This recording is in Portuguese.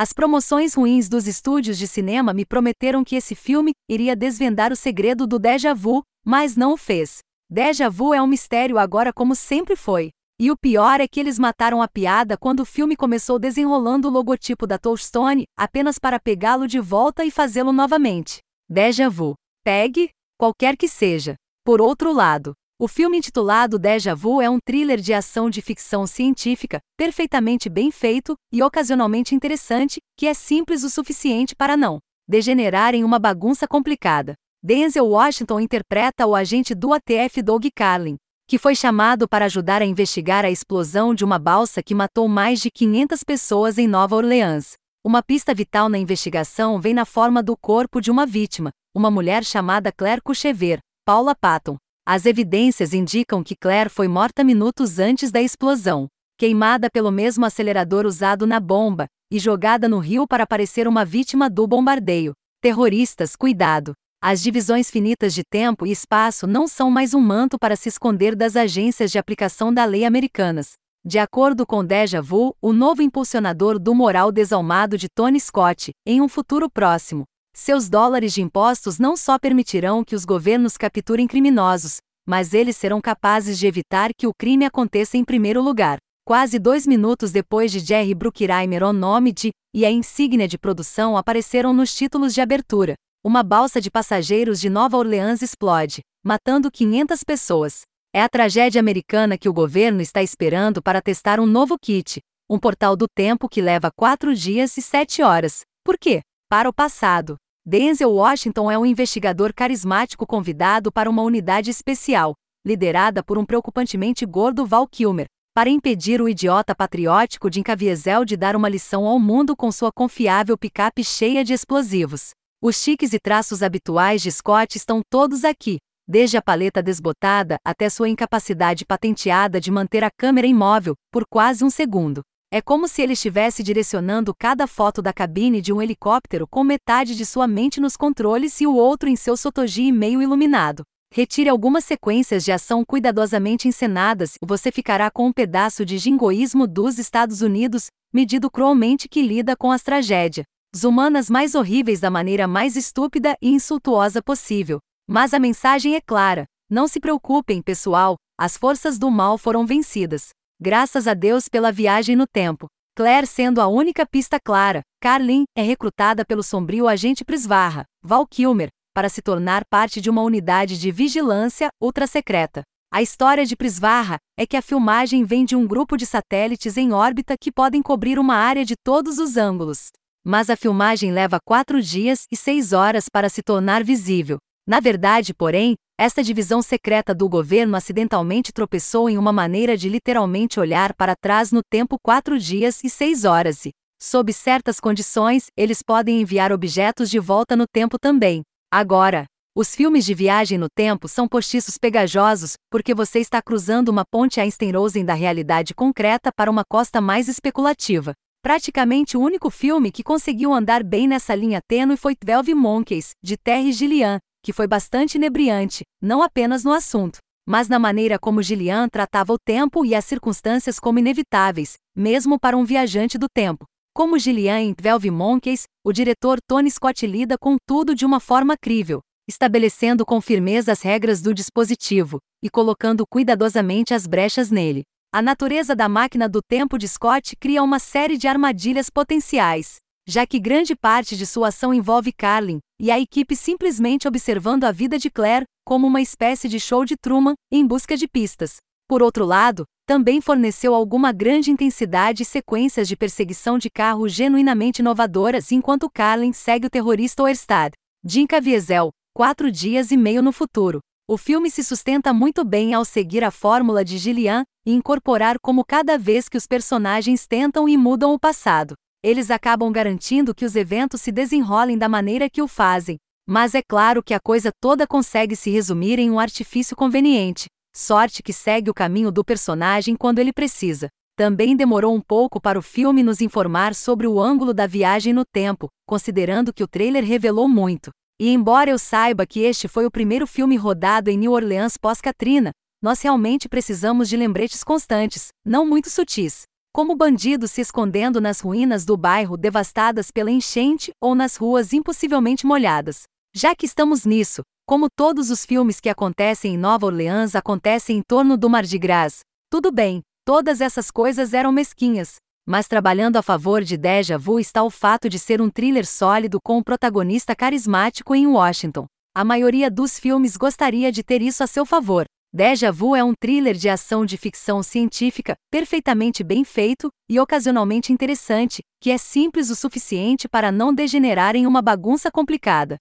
As promoções ruins dos estúdios de cinema me prometeram que esse filme iria desvendar o segredo do déjà vu, mas não o fez. Déjà vu é um mistério agora como sempre foi. E o pior é que eles mataram a piada quando o filme começou desenrolando o logotipo da Touchstone, apenas para pegá-lo de volta e fazê-lo novamente. Déjà vu. Pegue? Qualquer que seja. Por outro lado, o filme intitulado Déjà Vu é um thriller de ação de ficção científica, perfeitamente bem feito e ocasionalmente interessante, que é simples o suficiente para não degenerar em uma bagunça complicada. Denzel Washington interpreta o agente do ATF Doug Carlin, que foi chamado para ajudar a investigar a explosão de uma balsa que matou mais de 500 pessoas em Nova Orleans. Uma pista vital na investigação vem na forma do corpo de uma vítima, uma mulher chamada Claire Couchever, Paula Patton. As evidências indicam que Claire foi morta minutos antes da explosão, queimada pelo mesmo acelerador usado na bomba, e jogada no rio para parecer uma vítima do bombardeio. Terroristas, cuidado! As divisões finitas de tempo e espaço não são mais um manto para se esconder das agências de aplicação da lei americanas. De acordo com Deja Vu, o novo impulsionador do moral desalmado de Tony Scott, em um futuro próximo, seus dólares de impostos não só permitirão que os governos capturem criminosos, mas eles serão capazes de evitar que o crime aconteça em primeiro lugar. Quase dois minutos depois de Jerry Bruckheimer o nome de e a insígnia de produção apareceram nos títulos de abertura. Uma balsa de passageiros de Nova Orleans explode, matando 500 pessoas. É a tragédia americana que o governo está esperando para testar um novo kit, um portal do tempo que leva quatro dias e sete horas. Por quê? Para o passado. Denzel Washington é um investigador carismático convidado para uma unidade especial, liderada por um preocupantemente gordo Val Kilmer, para impedir o idiota patriótico de Caviezel de dar uma lição ao mundo com sua confiável picape cheia de explosivos. Os chiques e traços habituais de Scott estão todos aqui, desde a paleta desbotada até sua incapacidade patenteada de manter a câmera imóvel por quase um segundo. É como se ele estivesse direcionando cada foto da cabine de um helicóptero com metade de sua mente nos controles e o outro em seu sotoji meio iluminado. Retire algumas sequências de ação cuidadosamente encenadas e você ficará com um pedaço de jingoísmo dos Estados Unidos, medido cruelmente que lida com as tragédias humanas mais horríveis da maneira mais estúpida e insultuosa possível. Mas a mensagem é clara: não se preocupem, pessoal, as forças do mal foram vencidas. Graças a Deus pela viagem no tempo. Claire sendo a única pista clara, Carlin é recrutada pelo sombrio agente Prisvarra, Val Kilmer, para se tornar parte de uma unidade de vigilância ultra-secreta. A história de Prisvarra é que a filmagem vem de um grupo de satélites em órbita que podem cobrir uma área de todos os ângulos mas a filmagem leva quatro dias e seis horas para se tornar visível. Na verdade, porém, esta divisão secreta do governo acidentalmente tropeçou em uma maneira de literalmente olhar para trás no tempo quatro dias e seis horas e, sob certas condições, eles podem enviar objetos de volta no tempo também. Agora, os filmes de viagem no tempo são postiços pegajosos, porque você está cruzando uma ponte Einstein-Rosen da realidade concreta para uma costa mais especulativa. Praticamente o único filme que conseguiu andar bem nessa linha tênue foi Twelve Monkeys, de Terry Gilliam, que foi bastante inebriante, não apenas no assunto, mas na maneira como Gillian tratava o tempo e as circunstâncias como inevitáveis, mesmo para um viajante do tempo. Como Gillian em Twelve Monkeys, o diretor Tony Scott lida com tudo de uma forma crível, estabelecendo com firmeza as regras do dispositivo e colocando cuidadosamente as brechas nele. A natureza da máquina do tempo de Scott cria uma série de armadilhas potenciais, já que grande parte de sua ação envolve Carlin, e a equipe simplesmente observando a vida de Claire, como uma espécie de show de Truman, em busca de pistas. Por outro lado, também forneceu alguma grande intensidade e sequências de perseguição de carro genuinamente inovadoras enquanto Carlin segue o terrorista Oerstad. Jim Caviezel, quatro dias e meio no futuro. O filme se sustenta muito bem ao seguir a fórmula de Gillian e incorporar como cada vez que os personagens tentam e mudam o passado, eles acabam garantindo que os eventos se desenrolem da maneira que o fazem. Mas é claro que a coisa toda consegue se resumir em um artifício conveniente, sorte que segue o caminho do personagem quando ele precisa. Também demorou um pouco para o filme nos informar sobre o ângulo da viagem no tempo, considerando que o trailer revelou muito. E embora eu saiba que este foi o primeiro filme rodado em New Orleans pós-Katrina, nós realmente precisamos de lembretes constantes, não muito sutis. Como bandidos se escondendo nas ruínas do bairro devastadas pela enchente ou nas ruas impossivelmente molhadas. Já que estamos nisso, como todos os filmes que acontecem em Nova Orleans acontecem em torno do Mardi Gras, tudo bem, todas essas coisas eram mesquinhas. Mas trabalhando a favor de Deja Vu está o fato de ser um thriller sólido com um protagonista carismático em Washington. A maioria dos filmes gostaria de ter isso a seu favor. Deja Vu é um thriller de ação de ficção científica, perfeitamente bem feito e ocasionalmente interessante, que é simples o suficiente para não degenerar em uma bagunça complicada.